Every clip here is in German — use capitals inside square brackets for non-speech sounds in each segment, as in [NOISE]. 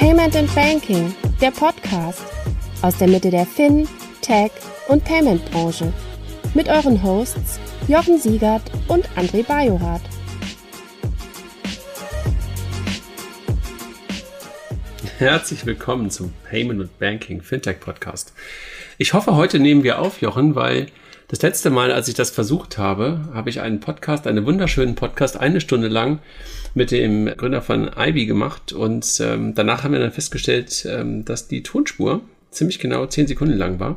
Payment and Banking, der Podcast aus der Mitte der Fin, Tech und Payment Branche mit euren Hosts Jochen Siegert und André Bajorath. Herzlich willkommen zum Payment und Banking Fintech Podcast. Ich hoffe, heute nehmen wir auf, Jochen, weil das letzte Mal, als ich das versucht habe, habe ich einen Podcast, einen wunderschönen Podcast, eine Stunde lang mit dem Gründer von Ivy gemacht und ähm, danach haben wir dann festgestellt, ähm, dass die Tonspur ziemlich genau zehn Sekunden lang war.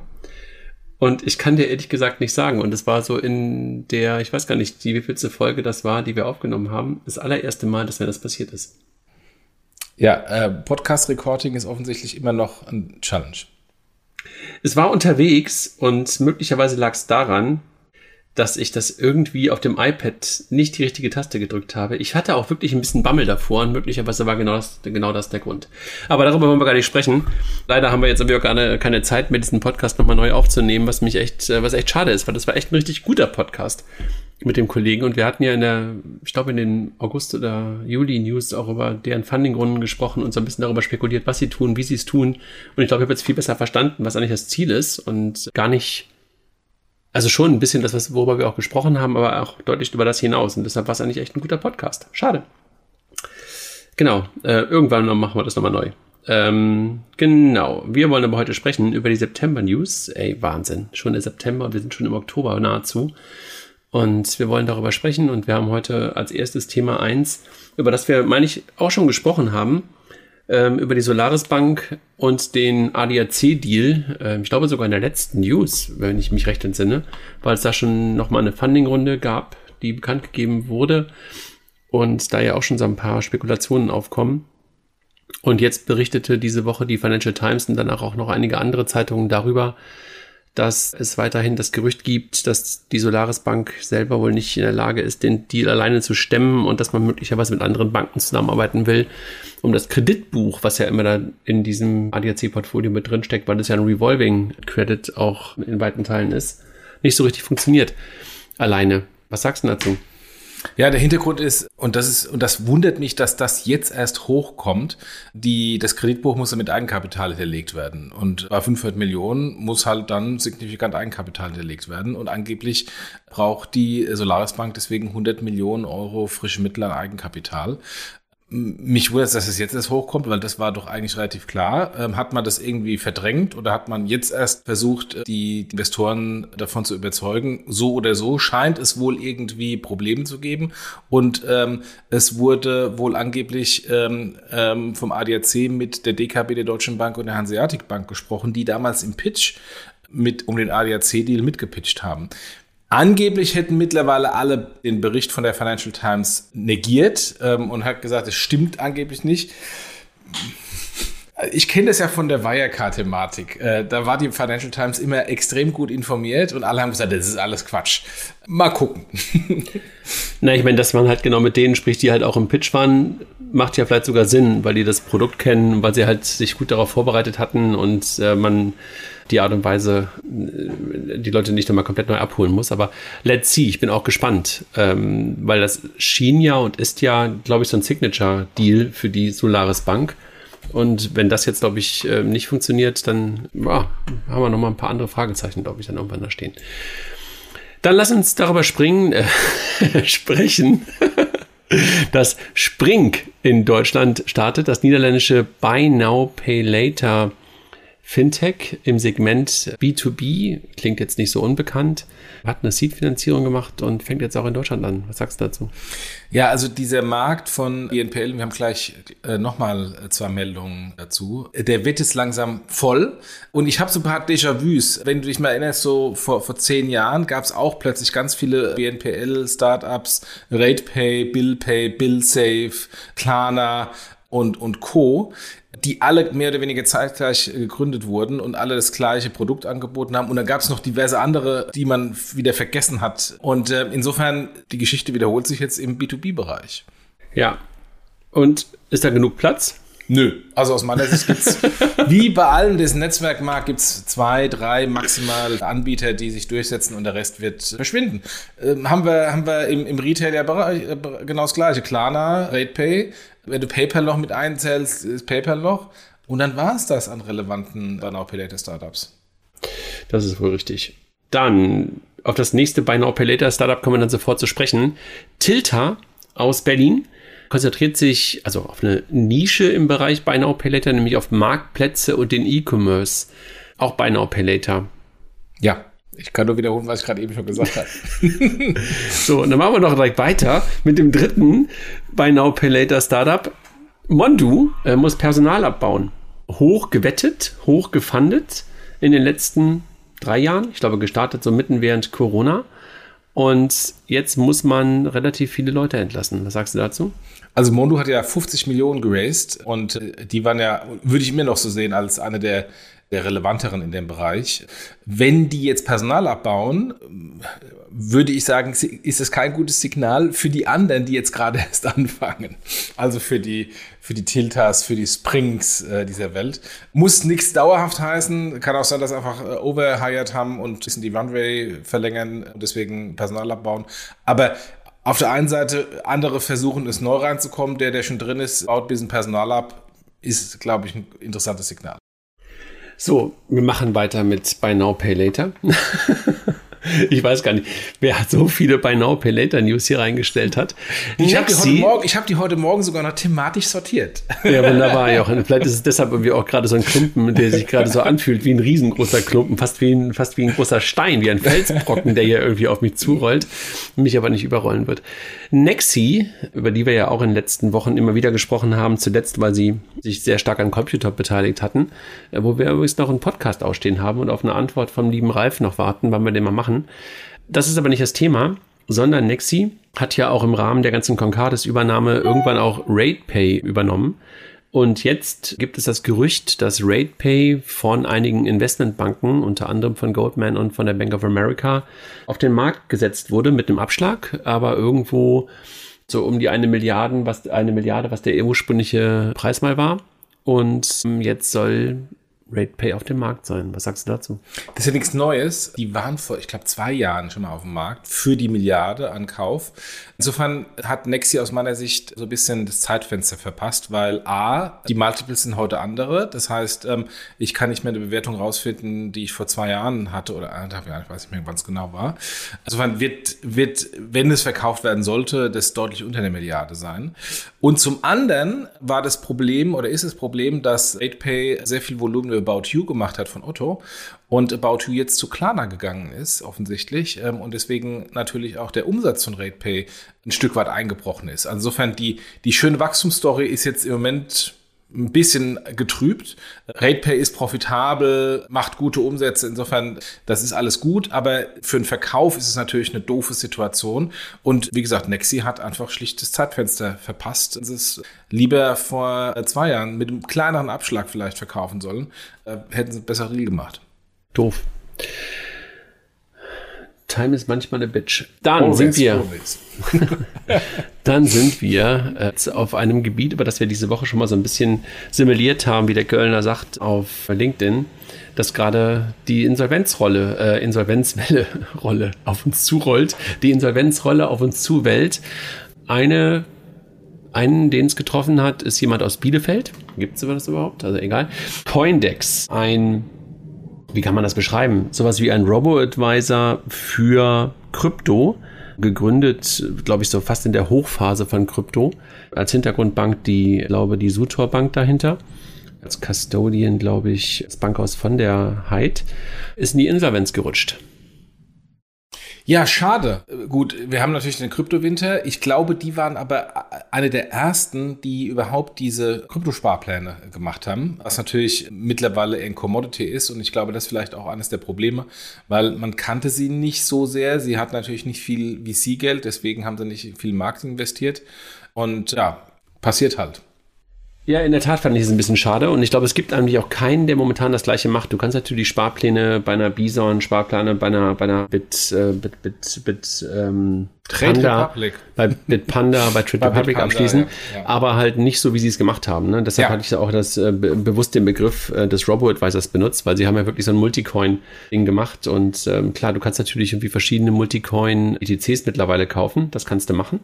Und ich kann dir ehrlich gesagt nicht sagen. Und es war so in der, ich weiß gar nicht, die wievielte Folge das war, die wir aufgenommen haben, das allererste Mal, dass mir das passiert ist. Ja, äh, Podcast-Recording ist offensichtlich immer noch ein Challenge. Es war unterwegs und möglicherweise lag es daran, dass ich das irgendwie auf dem iPad nicht die richtige Taste gedrückt habe. Ich hatte auch wirklich ein bisschen Bammel davor und möglicherweise war genau das, genau das der Grund. Aber darüber wollen wir gar nicht sprechen. Leider haben wir jetzt aber auch keine, keine Zeit mehr, diesen Podcast nochmal neu aufzunehmen, was mich echt, äh, was echt schade ist, weil das war echt ein richtig guter Podcast mit dem Kollegen und wir hatten ja in der, ich glaube in den August oder Juli News auch über deren Fundingrunden gesprochen und so ein bisschen darüber spekuliert, was sie tun, wie sie es tun und ich glaube, ich habe jetzt viel besser verstanden, was eigentlich das Ziel ist und gar nicht, also schon ein bisschen das, worüber wir auch gesprochen haben, aber auch deutlich über das hinaus und deshalb war es eigentlich echt ein guter Podcast. Schade. Genau, äh, irgendwann machen wir das nochmal neu. Ähm, genau, wir wollen aber heute sprechen über die September News. Ey, Wahnsinn, schon der September, wir sind schon im Oktober nahezu. Und wir wollen darüber sprechen und wir haben heute als erstes Thema eins, über das wir, meine ich, auch schon gesprochen haben, ähm, über die Solaris Bank und den ADAC-Deal. Ähm, ich glaube sogar in der letzten News, wenn ich mich recht entsinne, weil es da schon nochmal eine Funding-Runde gab, die bekannt gegeben wurde und da ja auch schon so ein paar Spekulationen aufkommen. Und jetzt berichtete diese Woche die Financial Times und danach auch noch einige andere Zeitungen darüber, dass es weiterhin das Gerücht gibt, dass die Solaris Bank selber wohl nicht in der Lage ist, den Deal alleine zu stemmen und dass man möglicherweise mit anderen Banken zusammenarbeiten will, um das Kreditbuch, was ja immer da in diesem ADAC-Portfolio mit drin steckt, weil das ja ein Revolving Credit auch in weiten Teilen ist, nicht so richtig funktioniert alleine. Was sagst du dazu? Ja, der Hintergrund ist, und das ist, und das wundert mich, dass das jetzt erst hochkommt. Die, das Kreditbuch muss mit Eigenkapital hinterlegt werden. Und bei 500 Millionen muss halt dann signifikant Eigenkapital hinterlegt werden. Und angeblich braucht die Solaris Bank deswegen 100 Millionen Euro frische Mittel an Eigenkapital. Mich wundert es, dass es jetzt erst hochkommt, weil das war doch eigentlich relativ klar. Ähm, hat man das irgendwie verdrängt oder hat man jetzt erst versucht, die Investoren davon zu überzeugen? So oder so scheint es wohl irgendwie Probleme zu geben. Und ähm, es wurde wohl angeblich ähm, ähm, vom ADAC mit der DKB, der Deutschen Bank und der Hanseatic Bank gesprochen, die damals im Pitch mit um den ADAC-Deal mitgepitcht haben. Angeblich hätten mittlerweile alle den Bericht von der Financial Times negiert ähm, und hat gesagt, es stimmt angeblich nicht. Ich kenne das ja von der Wirecard-Thematik. Äh, da war die Financial Times immer extrem gut informiert und alle haben gesagt, das ist alles Quatsch. Mal gucken. Na, ich meine, dass man halt genau mit denen spricht, die halt auch im Pitch waren, macht ja vielleicht sogar Sinn, weil die das Produkt kennen, weil sie halt sich gut darauf vorbereitet hatten und äh, man die Art und Weise äh, die Leute nicht nochmal komplett neu abholen muss. Aber let's see, ich bin auch gespannt, ähm, weil das schien ja und ist ja, glaube ich, so ein Signature-Deal für die Solaris Bank. Und wenn das jetzt, glaube ich, äh, nicht funktioniert, dann ja, haben wir nochmal ein paar andere Fragezeichen, glaube ich, dann irgendwann da stehen. Dann lass uns darüber springen, äh, [LAUGHS] sprechen, [LAUGHS] dass Spring in Deutschland startet, das niederländische Buy Now Pay Later Fintech im Segment B2B, klingt jetzt nicht so unbekannt, hat eine Seed-Finanzierung gemacht und fängt jetzt auch in Deutschland an. Was sagst du dazu? Ja, also dieser Markt von BNPL, wir haben gleich äh, nochmal äh, zwei Meldungen dazu, der wird jetzt langsam voll und ich habe so ein paar Déjà-vus. Wenn du dich mal erinnerst, so vor, vor zehn Jahren gab es auch plötzlich ganz viele BNPL-Startups, RatePay, BillPay, BillSafe, Klarna und, und Co die alle mehr oder weniger zeitgleich gegründet wurden und alle das gleiche Produkt angeboten haben. Und dann gab es noch diverse andere, die man wieder vergessen hat. Und äh, insofern, die Geschichte wiederholt sich jetzt im B2B-Bereich. Ja. Und ist da genug Platz? Nö, also aus meiner Sicht gibt's [LAUGHS] wie bei allen dessen Netzwerkmarkt gibt's zwei, drei maximal Anbieter, die sich durchsetzen und der Rest wird verschwinden. Ähm, haben wir, haben wir im, im Retail ja äh, genau das gleiche. Klarna, RatePay, wenn du PayPal noch mit einzählst, ist PayPal noch. Und dann war es das an relevanten Buy Now Pay Later Startups. Das ist wohl richtig. Dann auf das nächste Buy Now Pay Later Startup kommen wir dann sofort zu sprechen. Tilta aus Berlin konzentriert sich also auf eine Nische im Bereich Buy Now Pay Later, nämlich auf Marktplätze und den E-Commerce. Auch Buy Now Pay Later. Ja, ich kann nur wiederholen, was ich gerade eben schon gesagt habe. [LAUGHS] so, und dann machen wir noch direkt weiter mit dem dritten Buy Now Pay Later Startup. Mondu äh, muss Personal abbauen. Hoch gewettet, hoch gefundet in den letzten drei Jahren. Ich glaube, gestartet so mitten während Corona. Und jetzt muss man relativ viele Leute entlassen. Was sagst du dazu? Also Mondu hat ja 50 Millionen geraced und äh, die waren ja, würde ich mir noch so sehen, als eine der, der relevanteren in dem Bereich. Wenn die jetzt Personal abbauen, würde ich sagen, ist es kein gutes Signal für die anderen, die jetzt gerade [LAUGHS] erst anfangen. Also für die, für die Tiltas, für die Springs äh, dieser Welt. Muss nichts dauerhaft heißen. Kann auch sein, dass einfach äh, overhired haben und ein bisschen die Runway verlängern und deswegen Personal abbauen. Aber auf der einen Seite, andere versuchen es neu reinzukommen. Der, der schon drin ist, baut ein bisschen Personal ab. Ist, glaube ich, ein interessantes Signal. So, wir machen weiter mit Buy Now, Pay Later. [LAUGHS] ich weiß gar nicht, wer so viele Buy Now Pay Later News hier reingestellt hat. Ich habe die, heute Morgen, hab die heute Morgen sogar noch thematisch sortiert. Ja, wunderbar, [LAUGHS] Jochen. Vielleicht ist es deshalb irgendwie auch gerade so ein Klumpen, der sich gerade so anfühlt wie ein riesengroßer Klumpen, fast wie ein, fast wie ein großer Stein, wie ein Felsbrocken, der hier irgendwie auf mich zurollt, mich aber nicht überrollen wird. Nexi, über die wir ja auch in den letzten Wochen immer wieder gesprochen haben, zuletzt, weil sie sich sehr stark an Computer beteiligt hatten, äh, wo wir übrigens noch einen Podcast ausstehen haben und auf eine Antwort vom lieben Ralf noch warten, wann wir den mal machen. Das ist aber nicht das Thema, sondern Nexi hat ja auch im Rahmen der ganzen Concardis-Übernahme irgendwann auch RatePay übernommen. Und jetzt gibt es das Gerücht, dass RatePay von einigen Investmentbanken, unter anderem von Goldman und von der Bank of America, auf den Markt gesetzt wurde mit einem Abschlag, aber irgendwo so um die eine Milliarde, was eine Milliarde, was der ursprüngliche Preis mal war. Und jetzt soll RatePay auf dem Markt sein. Was sagst du dazu? Das ist ja nichts Neues. Die waren vor, ich glaube, zwei Jahren schon mal auf dem Markt für die Milliarde an Kauf. Insofern hat Nexi aus meiner Sicht so ein bisschen das Zeitfenster verpasst, weil A, die Multiples sind heute andere. Das heißt, ähm, ich kann nicht mehr eine Bewertung rausfinden, die ich vor zwei Jahren hatte oder anderthalb Jahren, ich weiß nicht mehr, wann es genau war. Insofern wird, wird, wenn es verkauft werden sollte, das deutlich unter der Milliarde sein. Und zum anderen war das Problem oder ist das Problem, dass RatePay sehr viel Volumen über About You gemacht hat von Otto und About You jetzt zu Klarna gegangen ist, offensichtlich, ähm, und deswegen natürlich auch der Umsatz von RatePay ein Stück weit eingebrochen ist. Also insofern die, die schöne Wachstumsstory ist jetzt im Moment ein bisschen getrübt. RatePay ist profitabel, macht gute Umsätze, insofern, das ist alles gut, aber für den Verkauf ist es natürlich eine doofe Situation. Und wie gesagt, Nexi hat einfach schlicht das Zeitfenster verpasst. Es ist lieber vor zwei Jahren mit einem kleineren Abschlag vielleicht verkaufen sollen, äh, hätten sie besser Deal gemacht. Doof. Time ist manchmal eine Bitch. Dann always, sind wir. [LAUGHS] dann sind wir äh, auf einem Gebiet, über das wir diese Woche schon mal so ein bisschen simuliert haben, wie der Kölner sagt, auf LinkedIn, dass gerade die Insolvenzrolle, äh, Insolvenzwelle [LAUGHS] Rolle auf uns zurollt, die Insolvenzrolle auf uns zuwellt. Eine einen, den es getroffen hat, ist jemand aus Bielefeld. Gibt es das überhaupt? Also egal. Coindex, ein wie kann man das beschreiben? Sowas wie ein Robo-Advisor für Krypto, gegründet, glaube ich, so fast in der Hochphase von Krypto. Als Hintergrundbank die, glaube die Sutor Bank dahinter. Als Custodian, glaube ich, das Bankhaus von der Heid, ist in die Insolvenz gerutscht. Ja, schade. Gut, wir haben natürlich den Kryptowinter. Ich glaube, die waren aber eine der ersten, die überhaupt diese Kryptosparpläne gemacht haben, was natürlich mittlerweile ein Commodity ist. Und ich glaube, das ist vielleicht auch eines der Probleme, weil man kannte sie nicht so sehr. Sie hat natürlich nicht viel VC-Geld, deswegen haben sie nicht viel Marketing investiert. Und ja, passiert halt. Ja, in der Tat fand ich es ein bisschen schade und ich glaube, es gibt eigentlich auch keinen, der momentan das gleiche macht. Du kannst natürlich Sparpläne bei einer Bison, Sparpläne bei einer, bei einer Bit, äh, Bit, Bit, Bit, ähm, Trade Panda, Republic. bei Bitpanda, bei Trade [LAUGHS] Bei Republic abschließen, ja, ja. aber halt nicht so, wie sie es gemacht haben. Ne? Deshalb Ja. hatte ich auch das äh, be bewusst den Begriff äh, des Robo-Advisors benutzt, weil sie haben ja wirklich so ein Multicoin-Ding gemacht und ähm, klar, du kannst natürlich irgendwie verschiedene Multicoin-ETCs mittlerweile kaufen, das kannst du machen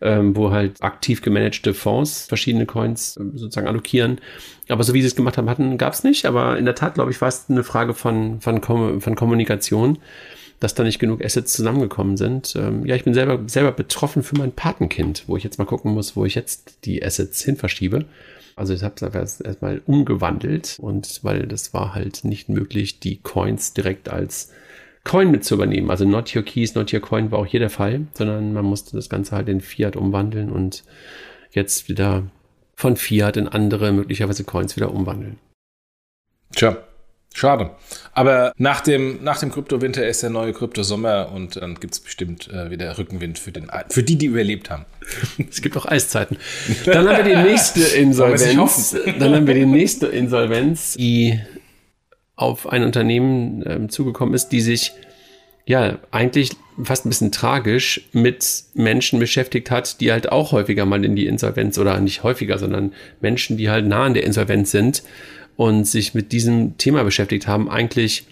ähm, wo halt aktiv gemanagte Fonds verschiedene Coins ähm, sozusagen allokieren. Aber so wie sie es gemacht haben, hatten, gab es nicht. Aber in der Tat, glaube ich, war es eine Frage von, von, Kom von Kommunikation, dass da nicht genug Assets zusammengekommen sind. Ähm, ja, ich bin selber, selber betroffen für mein Patenkind, wo ich jetzt mal gucken muss, wo ich jetzt die Assets hin verschiebe. Also ich habe es einfach erst- erstmal umgewandelt und weil das war halt nicht möglich, die Coins direkt als Coin mit zu übernehmen. Also not your keys, not your coin war auch hier der Fall, sondern man musste das Ganze halt in Fiat umwandeln und jetzt wieder von Fiat in andere möglicherweise Coins wieder umwandeln. Tja, schade. Aber nach dem, nach dem Kryptowinter ist der neue Kryptosommer und dann gibt es bestimmt äh, wieder Rückenwind für, den, für die, die überlebt haben. [LAUGHS] Es gibt auch Eiszeiten. Dann haben wir die nächste [LAUGHS] Insolvenz. Dann haben wir die nächste Insolvenz, die auf ein Unternehmen ähm, zugekommen ist, die sich ja eigentlich fast ein bisschen tragisch mit Menschen beschäftigt hat, die halt auch häufiger mal in die Insolvenz oder nicht häufiger, sondern Menschen, die halt nah an der Insolvenz sind und sich mit diesem Thema beschäftigt haben, eigentlich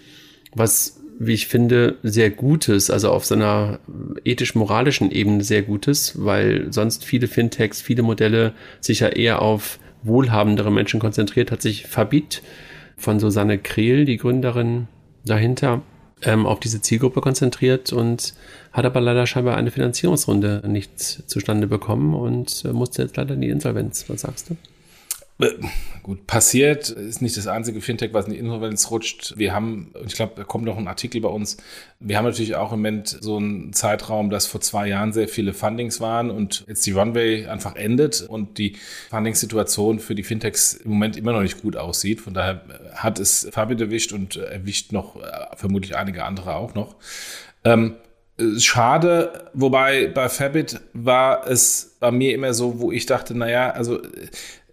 was, wie ich finde, sehr Gutes, also auf so einer ethisch-moralischen Ebene sehr Gutes, weil sonst viele Fintechs, viele Modelle sich ja eher auf wohlhabendere Menschen konzentriert, hat sich Fabit von Susanne Krehl, die Gründerin dahinter, ähm, auf diese Zielgruppe konzentriert und hat aber leider scheinbar eine Finanzierungsrunde nicht zustande bekommen und äh, musste jetzt leider in die Insolvenz. Was sagst du? Äh, Gut, passiert, ist nicht das einzige Fintech, was in die Insolvenz rutscht. Wir haben, ich glaube, da kommt noch ein Artikel bei uns. Wir haben natürlich auch im Moment so einen Zeitraum, dass vor zwei Jahren sehr viele Fundings waren und jetzt die Runway einfach endet und die Fundingssituation für die Fintechs im Moment immer noch nicht gut aussieht. Von daher hat es Fabit erwischt und erwischt noch äh, vermutlich einige andere auch noch. Ähm, schade, wobei bei Fabit war es bei mir immer so, wo ich dachte, naja, also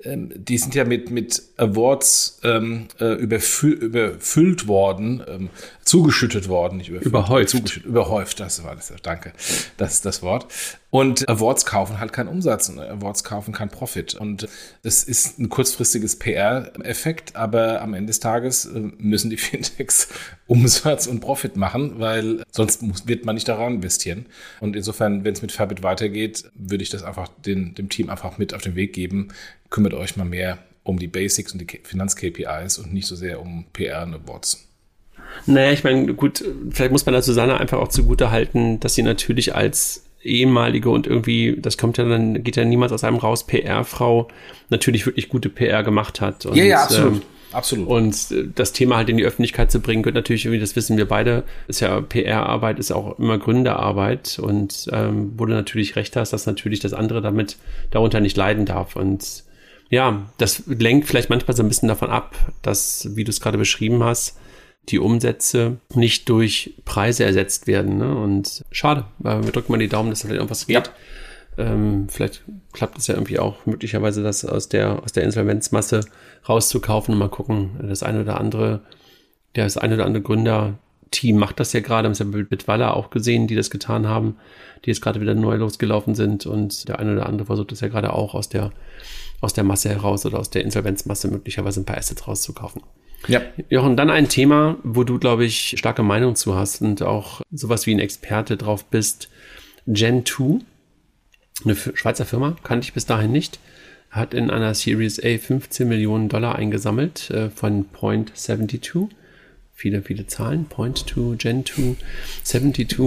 ähm, die sind ja mit, mit Awards ähm, äh, überfü überfüllt worden, ähm, zugeschüttet worden, nicht überfüllt, Überhäuft. Zugeschüttet, überhäuft, das war das, danke, das ist das Wort. Und Awards kaufen halt keinen Umsatz und Awards kaufen keinen Profit. Und das ist ein kurzfristiges PR-Effekt, aber am Ende des Tages äh, müssen die [LAUGHS] Fintechs Umsatz und Profit machen, weil sonst muss, wird man nicht daran investieren. Und insofern, wenn es mit Fabit weitergeht, würde ich das einfach den, dem Team einfach mit auf den Weg geben. Kümmert euch mal mehr um die Basics und die Finanz-KPIs und nicht so sehr um PR und Awards. Naja, ich meine, gut, vielleicht muss man da Susanne einfach auch zugute halten, dass sie natürlich als ehemalige und irgendwie, das kommt ja dann, geht ja niemals aus einem raus, PR-Frau, natürlich wirklich gute PR gemacht hat. Und, ähm, absolut. Und äh, das Thema halt in die Öffentlichkeit zu bringen, gehört natürlich irgendwie, das wissen wir beide, ist ja PR-Arbeit, ist auch immer Gründerarbeit und ähm, wo du natürlich recht hast, dass natürlich das andere damit darunter nicht leiden darf. Und ja, das lenkt vielleicht manchmal so ein bisschen davon ab, dass, wie du es gerade beschrieben hast, die Umsätze nicht durch Preise ersetzt werden. Ne? Und schade, weil wir drücken mal die Daumen, dass da vielleicht irgendwas geht. Ähm, vielleicht klappt es ja irgendwie auch möglicherweise, das aus der, aus der Insolvenzmasse rauszukaufen und mal gucken, das eine oder andere, der das eine oder andere Gründerteam macht das ja gerade, haben es ja mit Bitwalla auch gesehen, die das getan haben, die jetzt gerade wieder neu losgelaufen sind und der eine oder andere versucht das ja gerade auch aus der, aus der Masse heraus oder aus der Insolvenzmasse möglicherweise ein paar Assets rauszukaufen. Ja. Jochen, dann ein Thema, wo du, glaube ich, starke Meinung zu hast und auch sowas wie ein Experte drauf bist. Gen2, eine F- Schweizer Firma, kannte ich bis dahin nicht, hat in einer Series A 15 Millionen Dollar eingesammelt äh, von Point 72. Viele, viele Zahlen. Point 2, Gen 2, 72.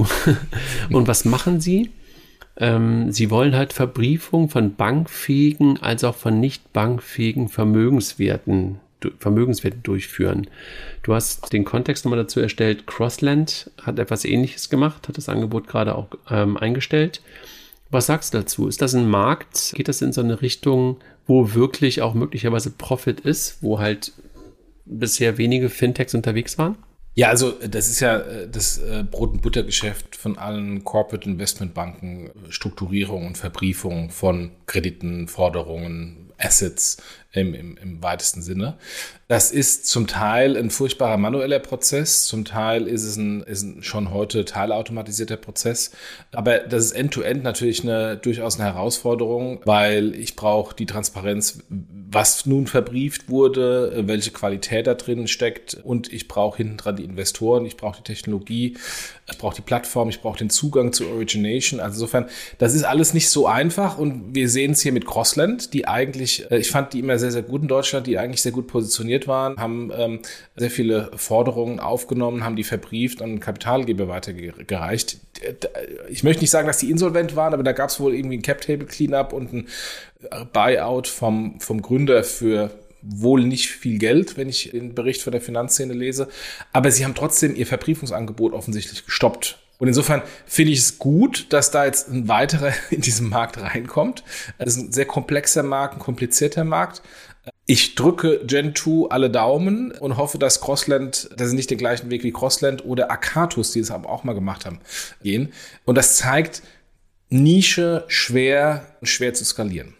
[LAUGHS] und was machen sie? Ähm, sie wollen halt Verbriefung von bankfähigen als auch von nicht bankfähigen Vermögenswerten, Vermögenswerte durchführen. Du hast den Kontext nochmal dazu erstellt. Crossland hat etwas ähnliches gemacht, hat das Angebot gerade auch ähm, eingestellt. Was sagst du dazu? Ist das ein Markt? Geht das in so eine Richtung, wo wirklich auch möglicherweise Profit ist, wo halt bisher wenige Fintechs unterwegs waren? Ja, also das ist ja äh, das äh, Brot- und Buttergeschäft von allen Corporate Investmentbanken, Strukturierung und Verbriefung von Krediten, Forderungen, Assets im, im, im weitesten Sinne. Das ist zum Teil ein furchtbarer manueller Prozess, zum Teil ist es ein, ist ein schon heute teilautomatisierter Prozess. Aber das ist end-to-end -End natürlich eine, durchaus eine Herausforderung, weil ich brauche die Transparenz, was nun verbrieft wurde, welche Qualität da drin steckt und ich brauche hinten dran die Investoren, ich brauche die Technologie, ich brauche die Plattform, ich brauche den Zugang zu Origination. Also insofern, das ist alles nicht so einfach und wir sehen es hier mit Crossland, die eigentlich, äh, ich fand die immer sehr, sehr gut in Deutschland, die eigentlich sehr gut positioniert waren, haben ähm, sehr viele Forderungen aufgenommen, haben die verbrieft und Kapitalgeber weitergereicht. Ich möchte nicht sagen, dass die insolvent waren, aber da gab es wohl irgendwie ein Cap-Table-Cleanup und ein Buyout vom, vom Gründer für wohl nicht viel Geld, wenn ich den Bericht von der Finanzszene lese. Aber sie haben trotzdem ihr Verbriefungsangebot offensichtlich gestoppt. Und insofern finde ich es gut, dass da jetzt ein weiterer [LAUGHS] in diesen Markt reinkommt. Es ist ein sehr komplexer Markt, ein komplizierter Markt. Ich drücke Gen2 alle Daumen und hoffe, dass Crossland, dass sie nicht den gleichen Weg wie Crossland oder Akatus, die es aber auch mal gemacht haben, gehen. Und das zeigt, Nische schwer, schwer zu skalieren.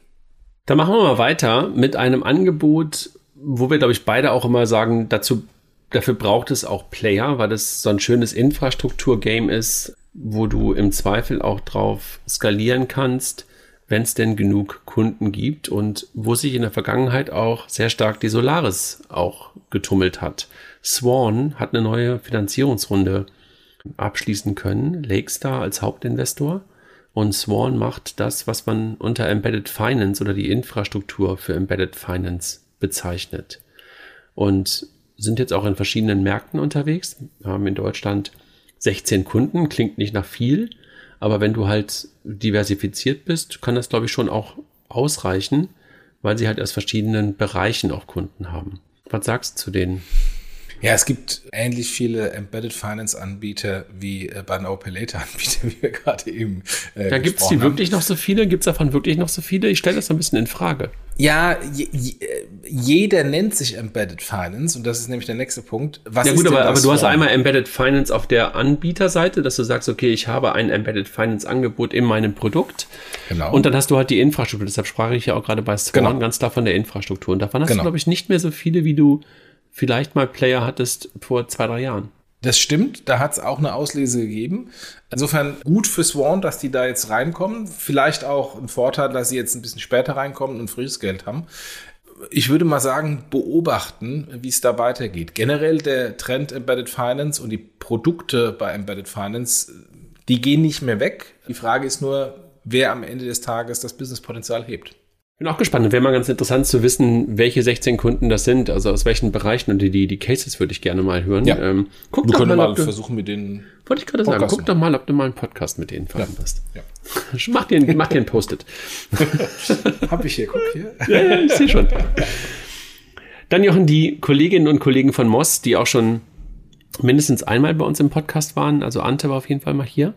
Da machen wir mal weiter mit einem Angebot, wo wir, glaube ich, beide auch immer sagen, dazu, dafür braucht es auch Player, weil das so ein schönes Infrastruktur-Game ist, wo du im Zweifel auch drauf skalieren kannst, wenn es denn genug Kunden gibt und wo sich in der Vergangenheit auch sehr stark die Solaris auch getummelt hat. Swan hat eine neue Finanzierungsrunde abschließen können, Lakestar als Hauptinvestor und Swan macht das, was man unter Embedded Finance oder die Infrastruktur für Embedded Finance bezeichnet. Und sind jetzt auch in verschiedenen Märkten unterwegs. Haben in Deutschland 16 Kunden, klingt nicht nach viel, aber wenn du halt diversifiziert bist, kann das, glaube ich, schon auch ausreichen, weil sie halt aus verschiedenen Bereichen auch Kunden haben. Was sagst du zu denen? Ja, es gibt ähnlich viele Embedded Finance Anbieter wie äh, bei Pay Later Anbieter, [LAUGHS] wie wir gerade eben. Äh, ja, gibt es die haben. wirklich noch so viele? Gibt es davon wirklich noch so viele? Ich stelle das ein bisschen in Frage. Ja, je, jeder nennt sich Embedded Finance und das ist nämlich der nächste Punkt. Was ja gut, aber, aber du hast einmal Embedded Finance auf der Anbieterseite, dass du sagst, okay, ich habe ein Embedded Finance Angebot in meinem Produkt. Genau. Und dann hast du halt die Infrastruktur. Deshalb sprach ich ja auch gerade bei Swan genau. ganz klar von der Infrastruktur. Und davon hast genau. du, glaube ich, nicht mehr so viele, wie du vielleicht mal Player hattest vor zwei, drei Jahren. Das stimmt, da hat es auch eine Auslese gegeben. Insofern gut für Swan, dass die da jetzt reinkommen. Vielleicht auch ein Vorteil, dass sie jetzt ein bisschen später reinkommen und frisches Geld haben. Ich würde mal sagen, beobachten, wie es da weitergeht. Generell der Trend Embedded Finance und die Produkte bei Embedded Finance, die gehen nicht mehr weg. Die Frage ist nur, wer am Ende des Tages das Businesspotenzial hebt. Bin auch gespannt. Wäre mal ganz interessant zu wissen, welche 16 Kunden das sind, also aus welchen Bereichen und die, die Cases würde ich gerne mal hören. Ja. Ähm, guck du doch mal, mal du, versuchen mit denen. Wollte ich gerade sagen, guck doch mal, ob du mal einen Podcast mit denen vereinbarst. Ja. ja. [LAUGHS] Mach dir, mach dir ein Post-it. [LAUGHS] Hab ich hier, guck hier. [LAUGHS] ja, ja, ich sehe schon. Dann Jochen, die Kolleginnen und Kollegen von Moss, die auch schon mindestens einmal bei uns im Podcast waren, also Ante war auf jeden Fall mal hier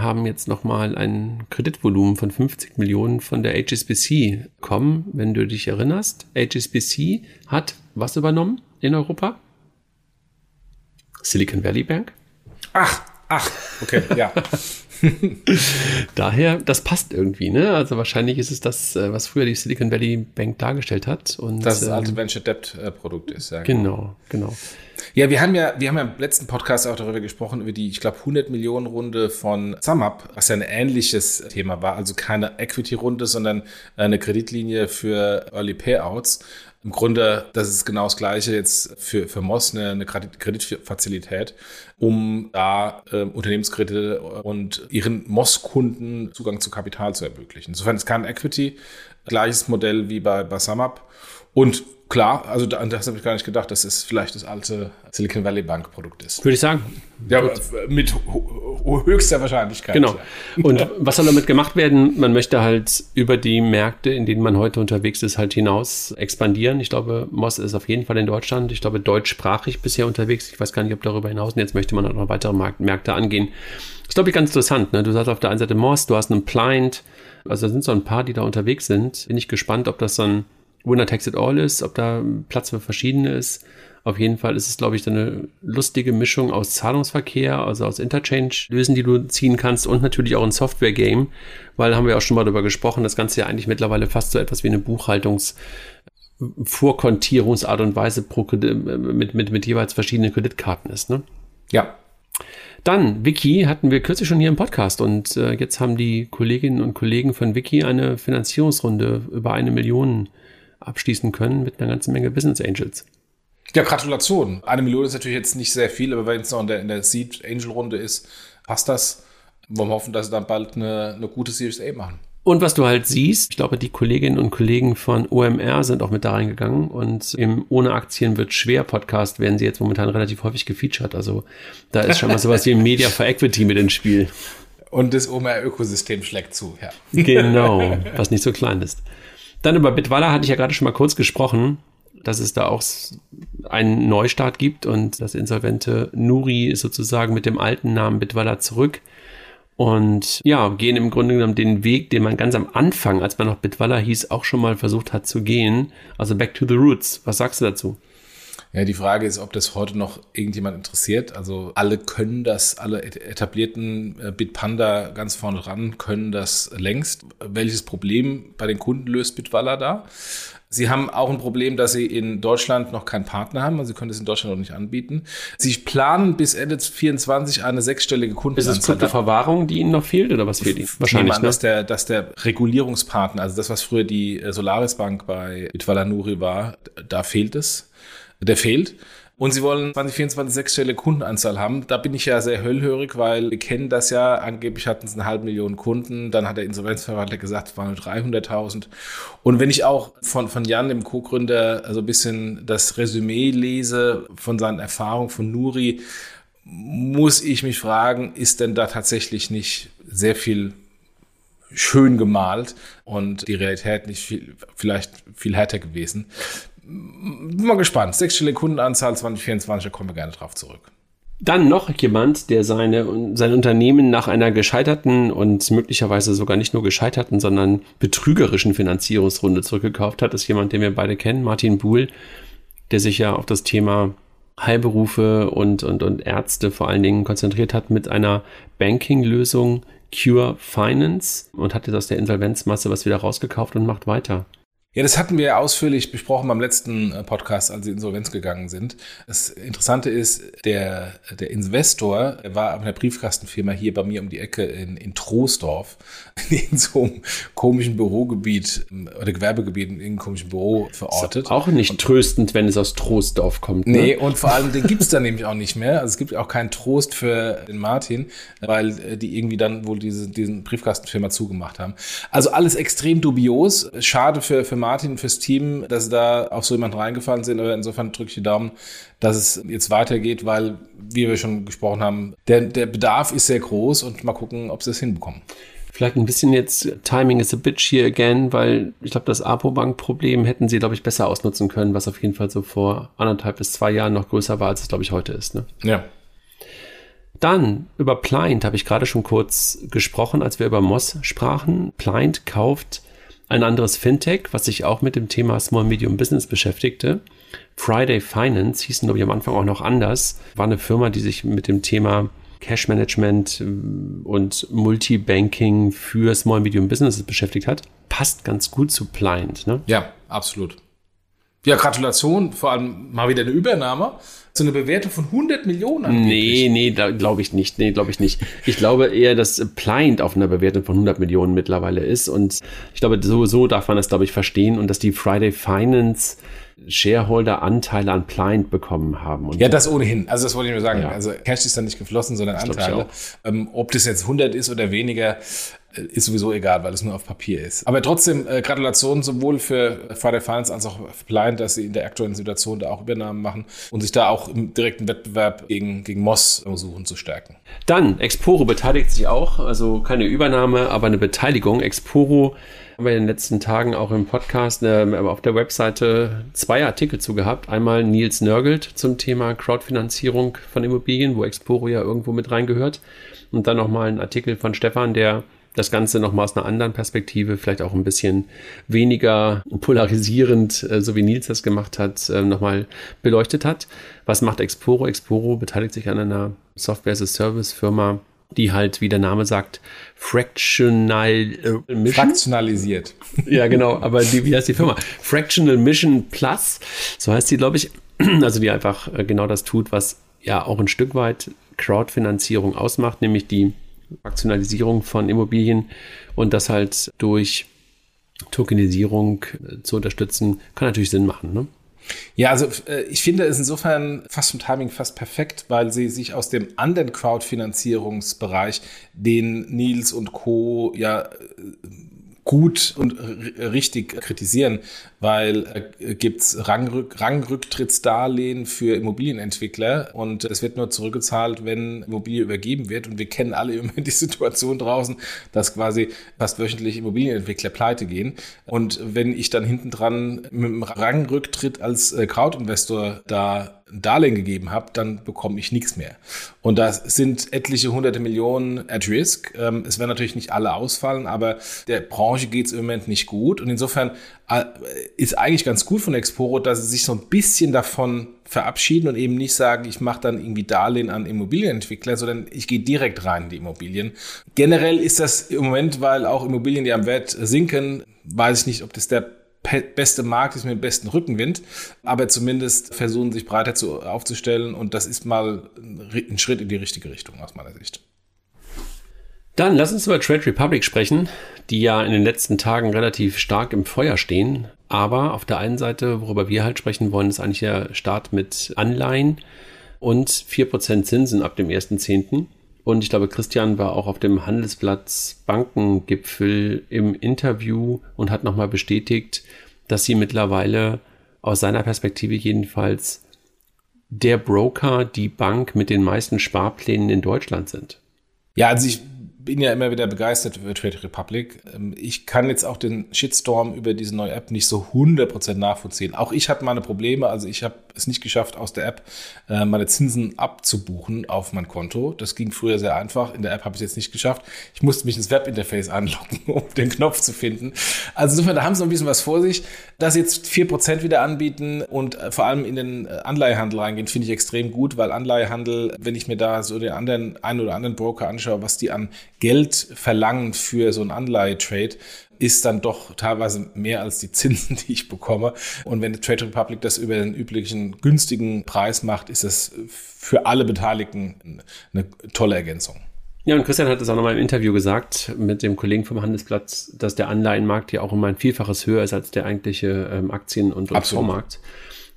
haben jetzt nochmal ein Kreditvolumen von 50 Millionen von der HSBC bekommen. Wenn du dich erinnerst, HSBC hat was übernommen in Europa? Silicon Valley Bank. Ach, ach, okay, ja. [LAUGHS] [LAUGHS] Daher, das passt irgendwie, ne? Also wahrscheinlich ist es das, äh, was früher die Silicon Valley Bank dargestellt hat. Und, das ähm, alte Venture Debt äh, Produkt ist, ja. Genau, genau. Ja, wir haben ja, wir haben ja im letzten Podcast auch darüber gesprochen, über die, ich glaube, 100 Millionen Runde von SumUp, was ja ein ähnliches Thema war. Also keine Equity-Runde, sondern eine Kreditlinie für Early Payouts. Im Grunde, das ist genau das Gleiche jetzt für, für Moss, eine, eine Kreditfazilität, um da äh, Unternehmenskredite und ihren Moss-Kunden Zugang zu Kapital zu ermöglichen. Insofern ist kein Equity, gleiches Modell wie bei, bei SumUp. Und klar, also das habe ich gar nicht gedacht, dass es vielleicht das alte Silicon Valley Bank Produkt ist. Würde ich sagen. Ja, mit höchster Wahrscheinlichkeit. Genau. Und [LAUGHS] was soll damit gemacht werden? Man möchte halt über die Märkte, in denen man heute unterwegs ist, halt hinaus expandieren. Ich glaube, Moss ist auf jeden Fall in Deutschland. Ich glaube, deutschsprachig bisher unterwegs. Ich weiß gar nicht, ob darüber hinaus. Und jetzt möchte man noch weitere Märkte angehen. Das ist, glaube ich, ganz interessant. Ne? Du sagst auf der einen Seite Moss, du hast einen Pliant. Also da sind so ein paar, die da unterwegs sind. Bin ich gespannt, ob das dann Winner Takes It All ist, ob da Platz für verschiedene ist, Auf jeden Fall ist es, glaube ich, eine lustige Mischung aus Zahlungsverkehr, also aus Interchange-Lösen, die du ziehen kannst und natürlich auch ein Software-Game, weil haben wir auch schon mal darüber gesprochen, das Ganze ja eigentlich mittlerweile fast so etwas wie eine Buchhaltungs- Vorkontierungsart und Weise pro mit, mit, mit jeweils verschiedenen Kreditkarten ist, ne? Ja. Dann, Wiki hatten wir kürzlich schon hier im Podcast und äh, jetzt haben die Kolleginnen und Kollegen von Wiki eine Finanzierungsrunde über eine Million abschließen können mit einer ganzen Menge Business Angels. Ja, Gratulation. Eine Million ist natürlich jetzt nicht sehr viel, aber wenn es noch in der, in der Seed Angel Runde ist, passt das. Wollen wir hoffen, dass sie dann bald eine, eine gute Series A machen. Und was du halt siehst, ich glaube, die Kolleginnen und Kollegen von OMR sind auch mit da reingegangen und im Ohne Aktien wird schwer Podcast werden sie jetzt momentan relativ häufig gefeatured. Also da ist schon mal sowas wie Media for Equity mit ins Spiel. Und das OMR-Ökosystem schlägt zu, ja. Genau, was nicht so klein ist. Dann über Bitwalla hatte ich ja gerade schon mal kurz gesprochen, dass es da auch einen Neustart gibt und das insolvente Nuri ist sozusagen mit dem alten Namen Bitwalla zurück und ja, gehen im Grunde genommen den Weg, den man ganz am Anfang, als man noch Bitwalla hieß, auch schon mal versucht hat zu gehen. Also back to the roots. Was sagst du dazu? Ja, die Frage ist, ob das heute noch irgendjemand interessiert. Also alle können das, alle etablierten äh, Bitpanda ganz vorne dran können das längst. Welches Problem bei den Kunden löst Bitwalla da? Sie haben auch ein Problem, dass Sie in Deutschland noch keinen Partner haben. Also Sie können es in Deutschland noch nicht anbieten. Sie planen bis Ende 2024 eine sechsstellige Kundenanzahl. Ist es Kryptoverwahrung, die Ihnen noch fehlt oder was fehlt Ihnen? Wahrscheinlich, an, ne? dass, der, dass der Regulierungspartner, also das, was früher die äh, Solaris Bank bei Bitwalanuri war, da fehlt es. Der fehlt. Und sie wollen 2024 sechsstellige Kundenanzahl haben. Da bin ich ja sehr höllhörig, weil wir kennen das ja. Angeblich hatten sie eine halbe Million Kunden. Dann hat der Insolvenzverwalter gesagt, es waren nur 300.000. Und wenn ich auch von, von Jan, dem Co-Gründer, also ein bisschen das Resümee lese von seinen Erfahrungen von Nuri, muss ich mich fragen, ist denn da tatsächlich nicht sehr viel schön gemalt und die Realität nicht viel, vielleicht viel härter gewesen bin mal gespannt. Sechsstellige Kundenanzahl 2024, da kommen wir gerne drauf zurück. Dann noch jemand, der seine, sein Unternehmen nach einer gescheiterten und möglicherweise sogar nicht nur gescheiterten, sondern betrügerischen Finanzierungsrunde zurückgekauft hat, ist jemand, den wir beide kennen, Martin Buhl, der sich ja auf das Thema Heilberufe und, und, und Ärzte vor allen Dingen konzentriert hat mit einer Banking-Lösung Cure Finance und hat jetzt aus der Insolvenzmasse was wieder rausgekauft und macht weiter. Ja, das hatten wir ausführlich besprochen beim letzten äh, Podcast, als sie insolvenz gegangen sind. Das Interessante ist, der, der Investor war auf einer Briefkastenfirma hier bei mir um die Ecke in, in Troisdorf, [LAUGHS] in so einem komischen Bürogebiet ähm, oder Gewerbegebiet in einem komischen Büro verortet. Ist auch nicht und, tröstend, wenn es aus Troisdorf kommt. Ne? Nee, und vor allem, den gibt's da [LAUGHS] nämlich auch nicht mehr. Also es gibt auch keinen Trost für den Martin, weil äh, die irgendwie dann wohl diese, diesen Briefkastenfirma zugemacht haben. Also alles extrem dubios. Schade für, für Martin, fürs Team, dass da auf so jemanden reingefallen sind. Aber insofern drücke ich die Daumen, dass es jetzt weitergeht, weil, wie wir schon gesprochen haben, der, der Bedarf ist sehr groß und mal gucken, ob sie es hinbekommen. Vielleicht ein bisschen jetzt Timing is a bitch here again, weil ich glaube, das Apobank-Problem hätten sie, glaube ich, besser ausnutzen können, was auf jeden Fall so vor anderthalb bis zwei Jahren noch größer war, als es, glaube ich, heute ist. Ne? Ja. Dann über Pliant habe ich gerade schon kurz gesprochen, als wir über Moss sprachen. Pliant kauft ein anderes Fintech, was sich auch mit dem Thema Small Medium Business beschäftigte. Friday Finance hießen, glaube ich, am Anfang auch noch anders. War eine Firma, die sich mit dem Thema Cash Management äh, und Multibanking für Small Medium Businesses beschäftigt hat. Passt ganz gut zu Pliant, ne? Ja, absolut. Ja, Gratulation, vor allem mal wieder eine Übernahme. So eine Bewertung von 100 Millionen. Angeblich. Nee, nee, da glaube ich nicht. Nee, glaube ich nicht. Ich glaube eher, dass Pliant auf einer Bewertung von 100 Millionen mittlerweile ist. Und ich glaube, so, so darf man das, glaube ich, verstehen. Und dass die Friday Finance Shareholder-Anteile an Pliant bekommen haben. Und ja, das ohnehin. Also das wollte ich nur sagen. Ja. Also Cash ist dann nicht geflossen, sondern das Anteile. Ähm, ob das jetzt 100 ist oder weniger, ist sowieso egal, weil es nur auf Papier ist. Aber trotzdem äh, Gratulation sowohl für Friday Finance als auch für Pliant, dass sie in der aktuellen Situation da auch Übernahmen machen und sich da auch im direkten Wettbewerb gegen, gegen Moss versuchen zu stärken. Dann, Exporo beteiligt sich auch, also keine Übernahme, aber eine Beteiligung. Exporo haben wir in den letzten Tagen auch im Podcast, äh, auf der Webseite zwei Artikel zu gehabt. Einmal Nils Nörgelt zum Thema Crowdfinanzierung von Immobilien, wo Exporo ja irgendwo mit reingehört. Und dann nochmal ein Artikel von Stefan, der das Ganze nochmal aus einer anderen Perspektive, vielleicht auch ein bisschen weniger polarisierend, äh, so wie Nils das gemacht hat, äh, nochmal beleuchtet hat. Was macht Exporo? Exporo beteiligt sich an einer Software-as-a-Service-Firma, die halt, wie der Name sagt, Fractional äh, Mission. Fraktionalisiert. [LAUGHS] Ja, genau. Aber die, wie heißt die Firma? Fractional Mission Plus. So heißt die, glaube ich. [CLEARS THROAT] Also die einfach äh, genau das tut, was ja auch ein Stück weit Crowdfinanzierung ausmacht, nämlich die Fraktionalisierung von Immobilien und das halt durch Tokenisierung äh, zu unterstützen, kann natürlich Sinn machen. Ne? Ja, also äh, ich finde es insofern fast vom Timing fast perfekt, weil sie sich aus dem anderen Crowdfinanzierungsbereich, den Nils und Co. ja äh, gut und richtig kritisieren, weil äh, gibt's Rangrück Rangrücktrittsdarlehen für Immobilienentwickler und es wird nur zurückgezahlt, wenn Immobilie übergeben wird. Und wir kennen alle [LAUGHS] immer die Situation draußen, dass quasi fast wöchentlich Immobilienentwickler pleite gehen. Und wenn ich dann hinten dran mit dem Rangrücktritt als äh, Crowdinvestor da ein Darlehen gegeben habe, dann bekomme ich nichts mehr. Und da sind etliche hunderte Millionen at risk. Ähm, es werden natürlich nicht alle ausfallen, aber der Branche geht es im Moment nicht gut. Und insofern äh, ist eigentlich ganz gut von Exporo, dass sie sich so ein bisschen davon verabschieden und eben nicht sagen, ich mache dann irgendwie Darlehen an Immobilienentwickler, sondern ich gehe direkt rein in die Immobilien. Generell ist das im Moment, weil auch Immobilien, die am Wert sinken, weiß ich nicht, ob das der beste Markt ist mit dem besten Rückenwind, aber zumindest versuchen sich breiter zu, aufzustellen und das ist mal ein Schritt in die richtige Richtung aus meiner Sicht. Dann lass uns über Trade Republic sprechen, die ja in den letzten Tagen relativ stark im Feuer stehen. Aber auf der einen Seite, worüber wir halt sprechen wollen, ist eigentlich der Start mit Anleihen und 4% Zinsen ab dem 1.10. Und ich glaube, Christian war auch auf dem Handelsplatz Bankengipfel im Interview und hat nochmal bestätigt, dass sie mittlerweile aus seiner Perspektive jedenfalls der Broker, die Bank mit den meisten Sparplänen in Deutschland sind. Ja, also ich bin ja immer wieder begeistert über Trade Republic. Ähm, ich kann jetzt auch den Shitstorm über diese neue App nicht so 100% nachvollziehen. Auch ich hatte meine Probleme. Also ich habe es nicht geschafft, aus der App äh, meine Zinsen abzubuchen auf mein Konto. Das ging früher sehr einfach. In der App habe ich es jetzt nicht geschafft. Ich musste mich ins Webinterface [LAUGHS] anlocken, um den Knopf zu finden. Also insofern, da haben sie noch ein bisschen was vor sich. Dass sie jetzt 4% wieder anbieten und äh, vor allem in den äh, Anleihehandel reingehen, finde ich extrem gut, weil Anleihehandel, wenn ich mir da so den anderen, einen oder anderen Broker anschaue, was die an Geld verlangen für so einen Anleihetrade, ist dann doch teilweise mehr als die Zinsen, [LAUGHS] die ich bekomme. Und wenn Trade Republic das über den üblichen günstigen Preis macht, ist es für alle Beteiligten eine tolle Ergänzung. Ja, und Christian hat es auch nochmal im Interview gesagt mit dem Kollegen vom Handelsplatz, dass der Anleihenmarkt ja auch immer ein Vielfaches höher ist als der eigentliche ähm, Aktien- und, und Fondsmarkt.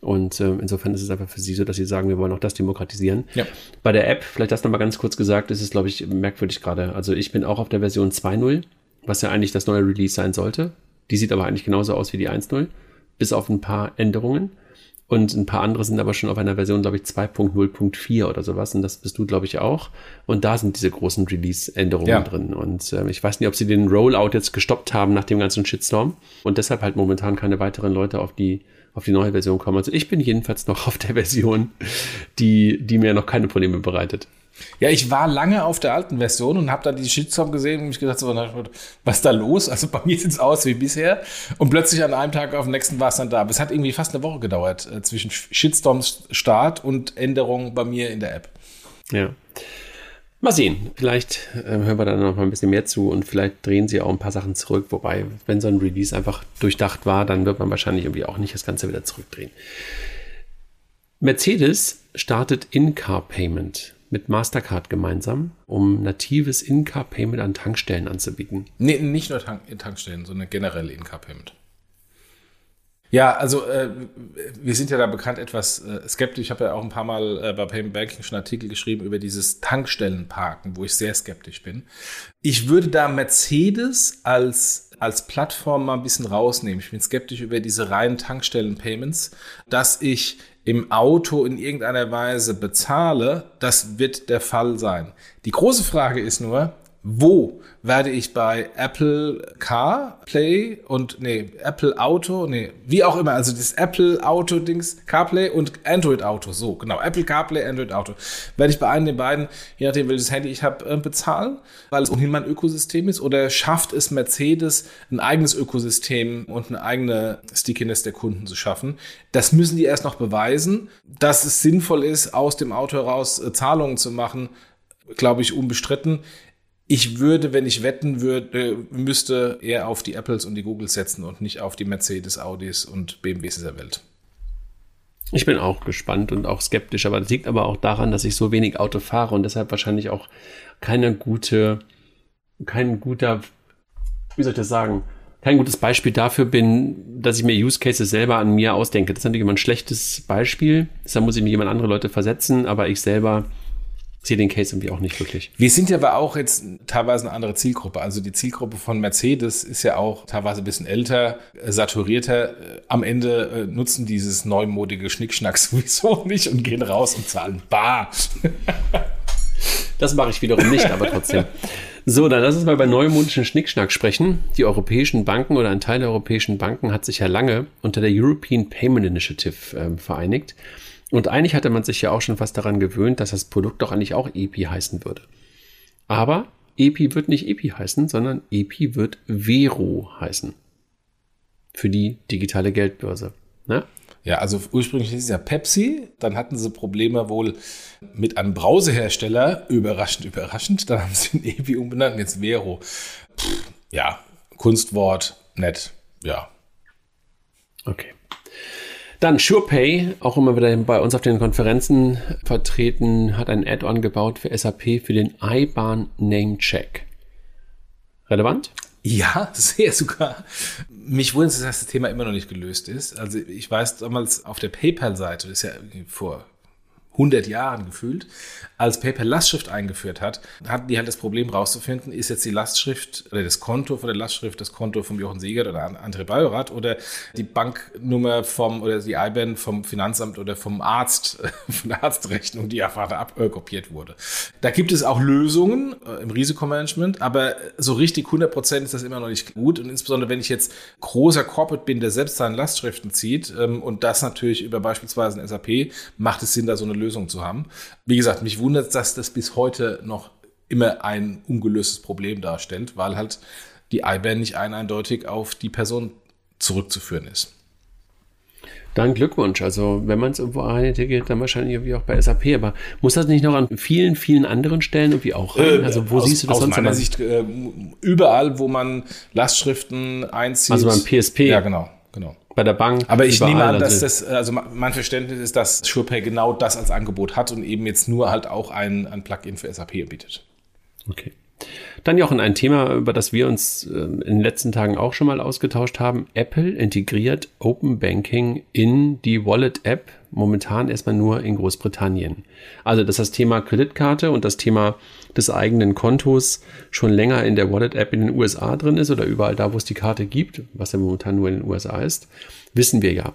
Und ähm, insofern ist es einfach für sie so, dass sie sagen, wir wollen auch das demokratisieren. Ja. Bei der App, vielleicht das nochmal ganz kurz gesagt, ist es, glaube ich, merkwürdig gerade. Also ich bin auch auf der Version 2.0, was ja eigentlich das neue Release sein sollte. Die sieht aber eigentlich genauso aus wie die 1.0, bis auf ein paar Änderungen. Und ein paar andere sind aber schon auf einer Version, glaube ich, 2.0.4 oder sowas. Und das bist du, glaube ich, auch. Und da sind diese großen Release-Änderungen ja. drin. Und äh, ich weiß nicht, ob sie den Rollout jetzt gestoppt haben nach dem ganzen Shitstorm. Und deshalb halt momentan keine weiteren Leute auf die auf die neue Version kommen. Also ich bin jedenfalls noch auf der Version, die, die mir noch keine Probleme bereitet. Ja, ich war lange auf der alten Version und habe dann die Shitstorm gesehen und mich gedacht, so, was ist da los? Also bei mir [LAUGHS] sieht es aus wie bisher. Und plötzlich an einem Tag auf dem nächsten war es dann da. Aber es hat irgendwie fast eine Woche gedauert äh, zwischen Shitstorms Start und Änderungen bei mir in der App. Ja. Mal sehen, vielleicht äh, hören wir da noch mal ein bisschen mehr zu und vielleicht drehen sie auch ein paar Sachen zurück. Wobei, wenn so ein Release einfach durchdacht war, dann wird man wahrscheinlich irgendwie auch nicht das Ganze wieder zurückdrehen. Mercedes startet In-Car-Payment mit Mastercard gemeinsam, um natives In-Car-Payment an Tankstellen anzubieten. Nee, nicht nur Tank Tankstellen, sondern generell In-Car-Payment. Ja, also äh, wir sind ja da bekannt etwas äh, skeptisch. Ich habe ja auch ein paar Mal äh, bei Payment Banking schon Artikel geschrieben über dieses Tankstellenparken, wo ich sehr skeptisch bin. Ich würde da Mercedes als als Plattform mal ein bisschen rausnehmen. Ich bin skeptisch über diese reinen Tankstellen-Payments, dass ich im Auto in irgendeiner Weise bezahle, das wird der Fall sein. Die große Frage ist nur, wo werde ich bei Apple CarPlay und nee, Apple Auto, nee, wie auch immer, also das Apple Auto Dings CarPlay und Android Auto, so genau, Apple CarPlay, Android Auto, werde ich bei einem der beiden, je nachdem welches Handy ich habe, äh, bezahlen, weil es ohnehin mein Ökosystem ist oder schafft es Mercedes ein eigenes Ökosystem und eine eigene Stickiness der Kunden zu schaffen? Das müssen die erst noch beweisen, dass es sinnvoll ist, aus dem Auto heraus äh, Zahlungen zu machen, glaube ich, unbestritten ich würde, wenn ich wetten würde, müsste eher auf die Apples und die Googles setzen und nicht auf die Mercedes, Audis und BMWs dieser Welt. Ich bin auch gespannt und auch skeptisch, aber das liegt aber auch daran, dass ich so wenig Auto fahre und deshalb wahrscheinlich auch keine gute, kein guter, wie soll ich das sagen, kein gutes Beispiel dafür bin, dass ich mir Use Cases selber an mir ausdenke. Das ist natürlich immer ein schlechtes Beispiel. Deshalb muss ich mir jemand andere Leute versetzen, aber ich selber sehe den Case irgendwie auch nicht wirklich. Wir sind ja aber auch jetzt teilweise eine andere Zielgruppe. Also die Zielgruppe von Mercedes ist ja auch teilweise ein bisschen älter, äh, saturierter. Äh, am Ende äh, nutzen dieses neumodige Schnickschnack [LAUGHS] sowieso nicht und gehen raus und zahlen bar. Das mache ich wiederum nicht, aber trotzdem. So, dann lass uns mal bei neumodischen Schnickschnack sprechen. Die europäischen Banken oder ein Teil der europäischen Banken hat sich ja lange unter der European Payment Initiative äh, vereinigt. Und eigentlich hatte man sich ja auch schon fast daran gewöhnt, dass das Produkt doch eigentlich auch EPI heißen würde. Aber EPI wird nicht EPI heißen, sondern EPI wird Vero heißen. Für die digitale Geldbörse. Ne? Ja, also ursprünglich hieß es ja Pepsi, dann hatten sie Probleme wohl mit einem Brausehersteller, überraschend, überraschend, dann haben sie den EPI umbenannt jetzt Vero. Pff, ja, Kunstwort, nett, ja. Okay. Dann SurePay, auch immer wieder bei uns auf den Konferenzen vertreten, hat ein Add-on gebaut für SAP für den IBAN Name Check. Relevant? Ja, [LAUGHS] sehr sogar. Mich wundert, dass das Thema immer noch nicht gelöst ist. Also ich weiß damals auf der PayPal-Seite, das ist ja vor 100 Jahren gefühlt, als PayPal Lastschrift eingeführt hat, hatten die halt das Problem rauszufinden, ist jetzt die Lastschrift oder das Konto von der Lastschrift das Konto vom Jochen Siegert oder André Bajorat oder die Banknummer vom oder die IBAN vom Finanzamt oder vom Arzt, [LAUGHS] von der Arztrechnung, die einfach abkopiert wurde. Da gibt es auch Lösungen äh, im Risikomanagement, aber so richtig 100 Prozent ist das immer noch nicht gut und insbesondere wenn ich jetzt großer Corporate bin, der selbst seine Lastschriften zieht ähm, und das natürlich über beispielsweise ein SAP, macht es Sinn, da so eine Lösung zu haben. Wie gesagt, mich wundert, dass das bis heute noch immer ein ungelöstes Problem darstellt, weil halt die IBAN nicht eindeutig auf die Person zurückzuführen ist. Dann Glückwunsch. Also, wenn man es irgendwo eintegriert, dann wahrscheinlich irgendwie auch bei SAP. Aber muss das nicht noch an vielen, vielen anderen Stellen irgendwie auch rein? Äh, also, wo aus, siehst du das aus sonst? Aus meiner Sicht, äh, überall, wo man Lastschriften einzieht. Also beim PSP. Ja, genau, genau bei der Bank. Aber ich nehme an, dass das, also mein Verständnis ist, dass SurePay genau das als Angebot hat und eben jetzt nur halt auch ein, ein Plugin für SAP bietet. Okay. Dann Jochen, ein Thema, über das wir uns äh, in den letzten Tagen auch schon mal ausgetauscht haben. Apple integriert Open Banking in die Wallet-App, momentan erstmal nur in Großbritannien. Also, dass das Thema Kreditkarte und das Thema des eigenen Kontos schon länger in der Wallet-App in den USA drin ist oder überall da, wo es die Karte gibt, was ja momentan nur in den USA ist, wissen wir ja.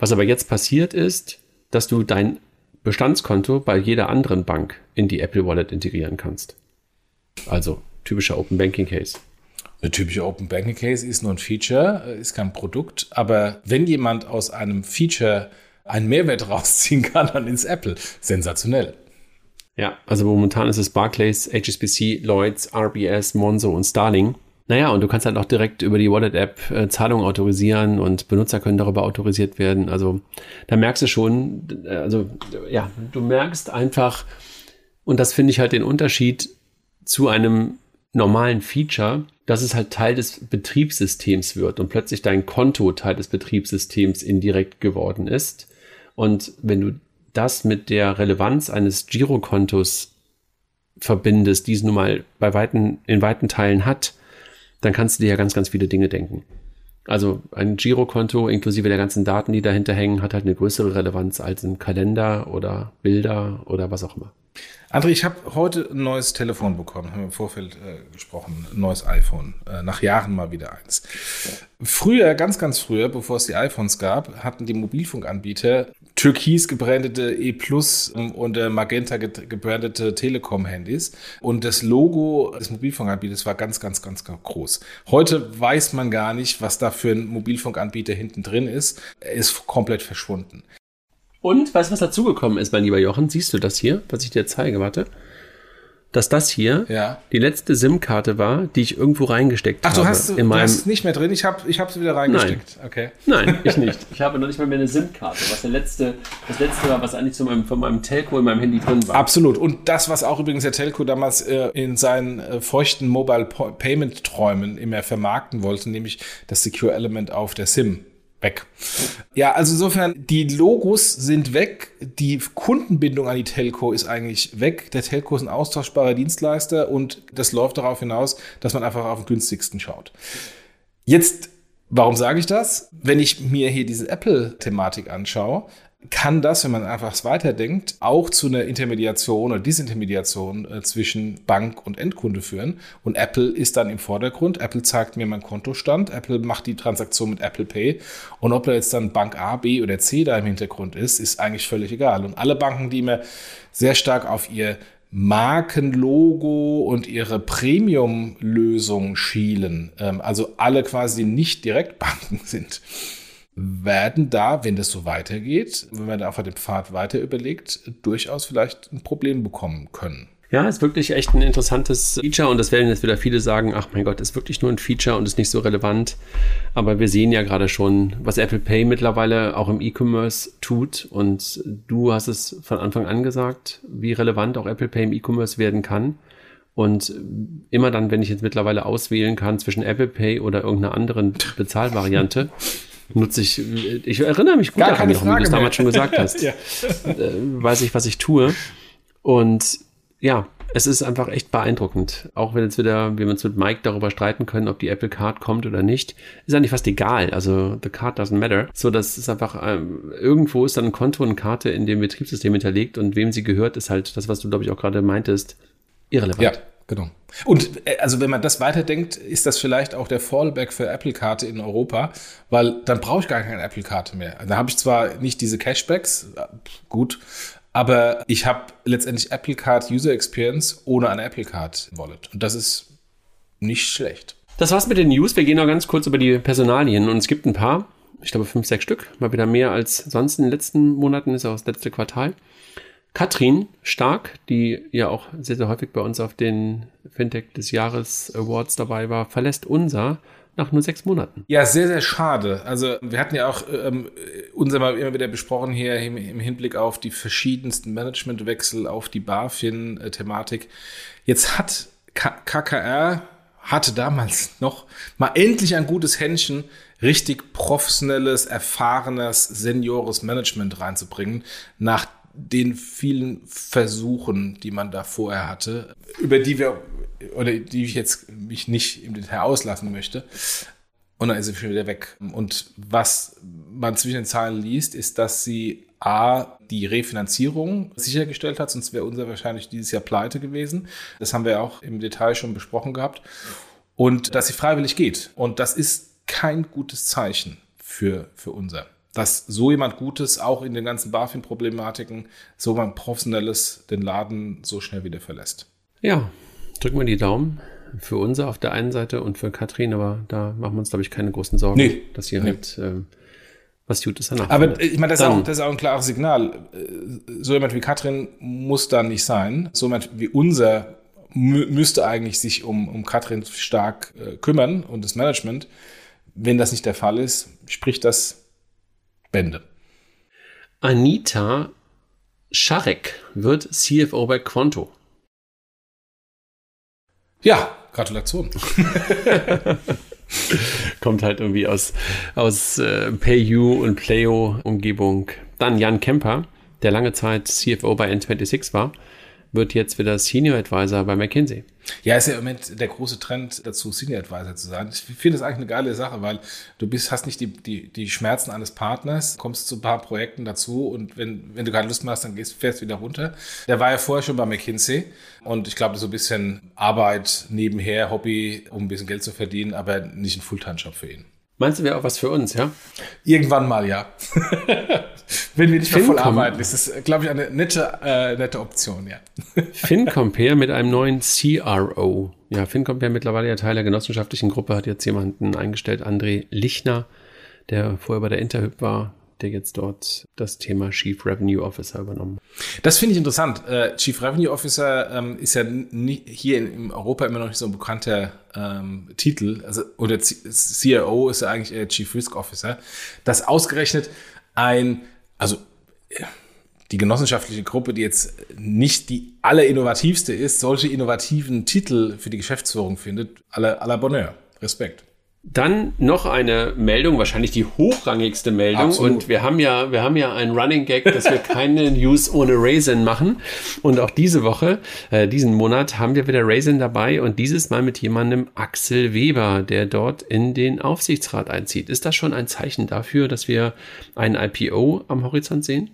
Was aber jetzt passiert ist, dass du dein Bestandskonto bei jeder anderen Bank in die Apple Wallet integrieren kannst. Also typischer Open Banking Case. Eine typische Open Banking Case ist nur ein Feature, ist kein Produkt. Aber wenn jemand aus einem Feature einen Mehrwert [LAUGHS] rausziehen kann, dann ins Apple. Sensationell. Ja, also momentan ist es Barclays, HSBC, Lloyds, RBS, Monzo und Starling. Naja, und du kannst halt auch direkt über die Wallet-App äh, Zahlungen autorisieren und Benutzer können darüber autorisiert werden. Also da merkst du schon, äh, also ja, du merkst einfach, und das finde ich halt den Unterschied zu einem normalen Feature, dass es halt Teil des Betriebssystems wird und plötzlich dein Konto Teil des Betriebssystems indirekt geworden ist. Und wenn du das mit der Relevanz eines Girokontos verbindest, die es nun mal bei weiten, in weiten Teilen hat, dann kannst du dir ja ganz, ganz viele Dinge denken. Also ein Girokonto inklusive der ganzen Daten, die dahinter hängen, hat halt eine größere Relevanz als ein Kalender oder Bilder oder was auch immer. André, ich habe heute ein neues Telefon bekommen, haben wir im Vorfeld äh, gesprochen, ein neues iPhone, äh, nach Jahren mal wieder eins. Früher, ganz, ganz früher, bevor es die iPhones gab, hatten die Mobilfunkanbieter türkis gebrandete E Plus und äh, Magenta gebrandete Telekom-Handys. Und das Logo des Mobilfunkanbieters war ganz, ganz, ganz, ganz groß. Heute weiß man gar nicht, was da für ein Mobilfunkanbieter hinten drin ist. Er ist komplett verschwunden. Und weißt du, was dazugekommen ist, mein lieber Jochen? Siehst du das hier, was ich dir zeige? Warte. Dass das hier ja. die letzte SIM-Karte war, die ich irgendwo reingesteckt Ach, habe. du hast, in du hast es nicht mehr drin? Ich habe ich hab sie wieder reingesteckt. Nein. Okay. Nein, ich nicht. [LAUGHS] Ich habe noch nicht mal mehr eine SIM-Karte, was der letzte, das letzte war, was eigentlich zu meinem, von meinem Telco in meinem Handy drin war. Absolut. Und das, was auch übrigens der Telco damals äh, in seinen äh, feuchten Mobile Payment Träumen immer vermarkten wollte, nämlich das Secure Element auf der SIM weg. Ja, also insofern, die Logos sind weg, die Kundenbindung an die Telco ist eigentlich weg. Der Telco ist ein austauschbarer Dienstleister und das läuft darauf hinaus, dass man einfach auf den günstigsten schaut. Jetzt, warum sage ich das? Wenn ich mir hier diese Apple-Thematik anschaue, kann das, wenn man einfach weiterdenkt, auch zu einer Intermediation oder Disintermediation äh, zwischen Bank und Endkunde führen. Und Apple ist dann im Vordergrund. Apple zeigt mir meinen Kontostand. Apple macht die Transaktion mit Apple Pay. Und ob da jetzt dann Bank A, B oder C da im Hintergrund ist, ist eigentlich völlig egal. Und alle Banken, die immer sehr stark auf ihr Markenlogo und ihre Premium-Lösung schielen, ähm, also alle quasi nicht Direktbanken [LAUGHS] sind, werden da, wenn das so weitergeht, wenn man da einfach den Pfad weiter überlegt, durchaus vielleicht ein Problem bekommen können. Ja, ist wirklich echt ein interessantes Feature und das werden jetzt wieder viele sagen, ach mein Gott, ist wirklich nur ein Feature und ist nicht so relevant. Aber wir sehen ja gerade schon, was Apple Pay mittlerweile auch im E-Commerce tut und du hast es von Anfang an gesagt, wie relevant auch Apple Pay im E-Commerce werden kann. Und immer dann, wenn ich jetzt mittlerweile auswählen kann zwischen Apple Pay oder irgendeiner anderen Bezahlvariante, [LAUGHS] nutze ich, ich erinnere mich gut Gar daran, wie du es damals schon gesagt [LAUGHS] hast. Ja. äh, weiß ich, was ich tue. Und ja, es ist einfach echt beeindruckend. Auch wenn jetzt wieder, wir uns mit Mike darüber streiten können, ob die Apple Card kommt oder nicht, ist eigentlich fast egal. Also the card doesn't matter. So, das ist einfach, ähm, irgendwo ist dann ein Konto, eine Karte in dem Betriebssystem hinterlegt und wem sie gehört, ist halt das, was du, glaube ich, auch gerade meintest, irrelevant. Ja, genau. Und äh, also wenn man das weiterdenkt, ist das vielleicht auch der Fallback für Apple-Karte in Europa, weil dann brauche ich gar keine Apple-Karte mehr. Da habe ich zwar nicht diese Cashbacks, äh, gut, aber ich habe letztendlich Apple Card User Experience ohne eine Apple Card Wallet. Und das ist nicht schlecht. Das war's mit den News. Wir gehen noch ganz kurz über die Personalien und es gibt ein paar, ich glaube fünf, sechs Stück, mal wieder mehr als sonst in den letzten Monaten, ist auch das letzte Quartal. Katrin Stark, die ja auch sehr, sehr häufig bei uns auf den Fintech des Jahres Awards dabei war, verlässt unser nach nur sechs Monaten. Ja, sehr, sehr schade. Also wir hatten ja auch ähm, unser mal immer wieder besprochen hier im, im Hinblick auf die verschiedensten Managementwechsel, auf die BaFin-Thematik. Jetzt hat K KKR hatte damals noch mal endlich ein gutes Händchen, richtig professionelles, erfahrenes, seniores Management reinzubringen, nach den vielen Versuchen, die man da vorher hatte, über die wir oder die ich jetzt mich nicht im Detail auslassen möchte. Und dann ist sie schon wieder weg. Und was man zwischen den Zahlen liest, ist, dass sie A, die Refinanzierung sichergestellt hat, sonst wäre unser wahrscheinlich dieses Jahr pleite gewesen. Das haben wir auch im Detail schon besprochen gehabt. Und dass sie freiwillig geht. Und das ist kein gutes Zeichen für, für unser dass so jemand Gutes auch in den ganzen BaFin-Problematiken, so jemand Professionelles den Laden so schnell wieder verlässt. Ja, drücken wir die Daumen für unser auf der einen Seite und für Katrin, aber da machen wir uns, glaube ich, keine großen Sorgen, Nee. dass sie Nee. halt ähm, was Gutes danach Aber findet. ich meine, das ist, Dann- auch, das ist auch ein klares Signal. Äh, So jemand wie Katrin muss da nicht sein. So jemand wie unser mü müsste eigentlich sich um, um Katrin stark äh, kümmern und das Management. Wenn das nicht der Fall ist, spricht das Bände. Anita Scharek wird CFO bei Quanto. Ja, Gratulation. [LAUGHS] Kommt halt irgendwie aus, aus äh, PayU und Playo-Umgebung. Dann Jan Kemper, der lange Zeit CFO bei N26 war, wird jetzt wieder Senior Advisor bei McKinsey. Ja, ist ja im Moment der große Trend dazu, Senior Advisor zu sein. Ich finde das eigentlich eine geile Sache, weil du bist, hast nicht die, die, die Schmerzen eines Partners, kommst zu ein paar Projekten dazu und wenn, wenn du keine Lust mehr hast, dann gehst, fährst wieder runter. Der war ja vorher schon bei McKinsey und ich glaube, so ein bisschen Arbeit nebenher, Hobby, um ein bisschen Geld zu verdienen, aber nicht ein Fulltime-Job für ihn. Meinst du, wäre auch was für uns, ja? Irgendwann mal, ja. [LAUGHS] Wenn wir nicht mehr voll arbeiten, ist das, glaube ich, eine nette, äh, nette Option, ja. [LAUGHS] FinCompare mit einem neuen CRO. Ja, FinCompare mittlerweile ja Teil der genossenschaftlichen Gruppe, hat jetzt jemanden eingestellt, André Lichner, der vorher bei der Interhyp war, der jetzt dort das Thema Chief Revenue Officer übernommen. Das finde ich interessant. Äh, Chief Revenue Officer ähm, ist ja nie, hier in Europa immer noch nicht so ein bekannter ähm, Titel. Also, oder CRO ist ja eigentlich eher Chief Risk Officer. Das ausgerechnet ein, also die genossenschaftliche Gruppe, die jetzt nicht die allerinnovativste ist, solche innovativen Titel für die Geschäftsführung findet, à la Bonheur. Respekt. Dann noch eine Meldung, wahrscheinlich die hochrangigste Meldung. Absolut. Und wir haben ja, wir haben ja einen Running Gag, dass wir keine [LAUGHS] News ohne Raisin machen. Und auch diese Woche, äh, diesen Monat haben wir wieder Raisin dabei und dieses Mal mit jemandem Axel Weber, der dort in den Aufsichtsrat einzieht. Ist das schon ein Zeichen dafür, dass wir ein IPO am Horizont sehen?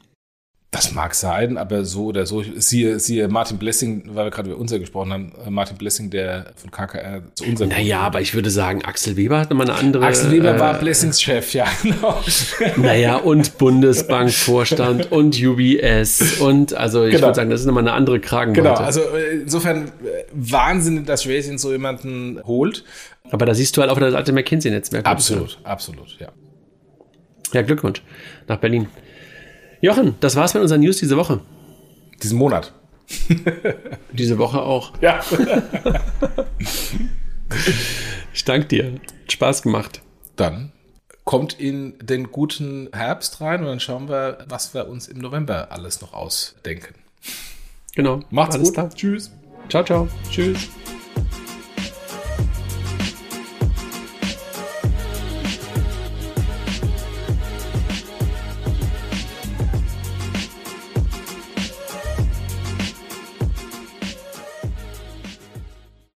Das mag sein, aber so oder so. Siehe, siehe Martin Blessing, weil wir gerade über unser gesprochen haben, äh, Martin Blessing, der von KKR zu unserem. Naja, aber ich würde sagen, Axel Weber hat nochmal eine andere. Axel Weber äh, war Blessings Chef, ja, [LAUGHS] genau. Naja, und Bundesbankvorstand [LAUGHS] und UBS und also ich genau. würde sagen, das ist nochmal eine andere Kragenweite. Genau, also äh, insofern Wahnsinn, dass Racing so jemanden holt. Aber da siehst du halt auch das alte McKinsey-Netzwerk. Absolut, absolut, ja. Ja, Glückwunsch nach Berlin. Jochen, das war's mit unseren News diese Woche. Diesen Monat. [LAUGHS] diese Woche auch. Ja. [LAUGHS] ich danke dir. Hat Spaß gemacht. Dann kommt in den guten Herbst rein und dann schauen wir, was wir uns im November alles noch ausdenken. Genau. Macht's alles gut. Klar. Tschüss. Ciao, ciao. Tschüss.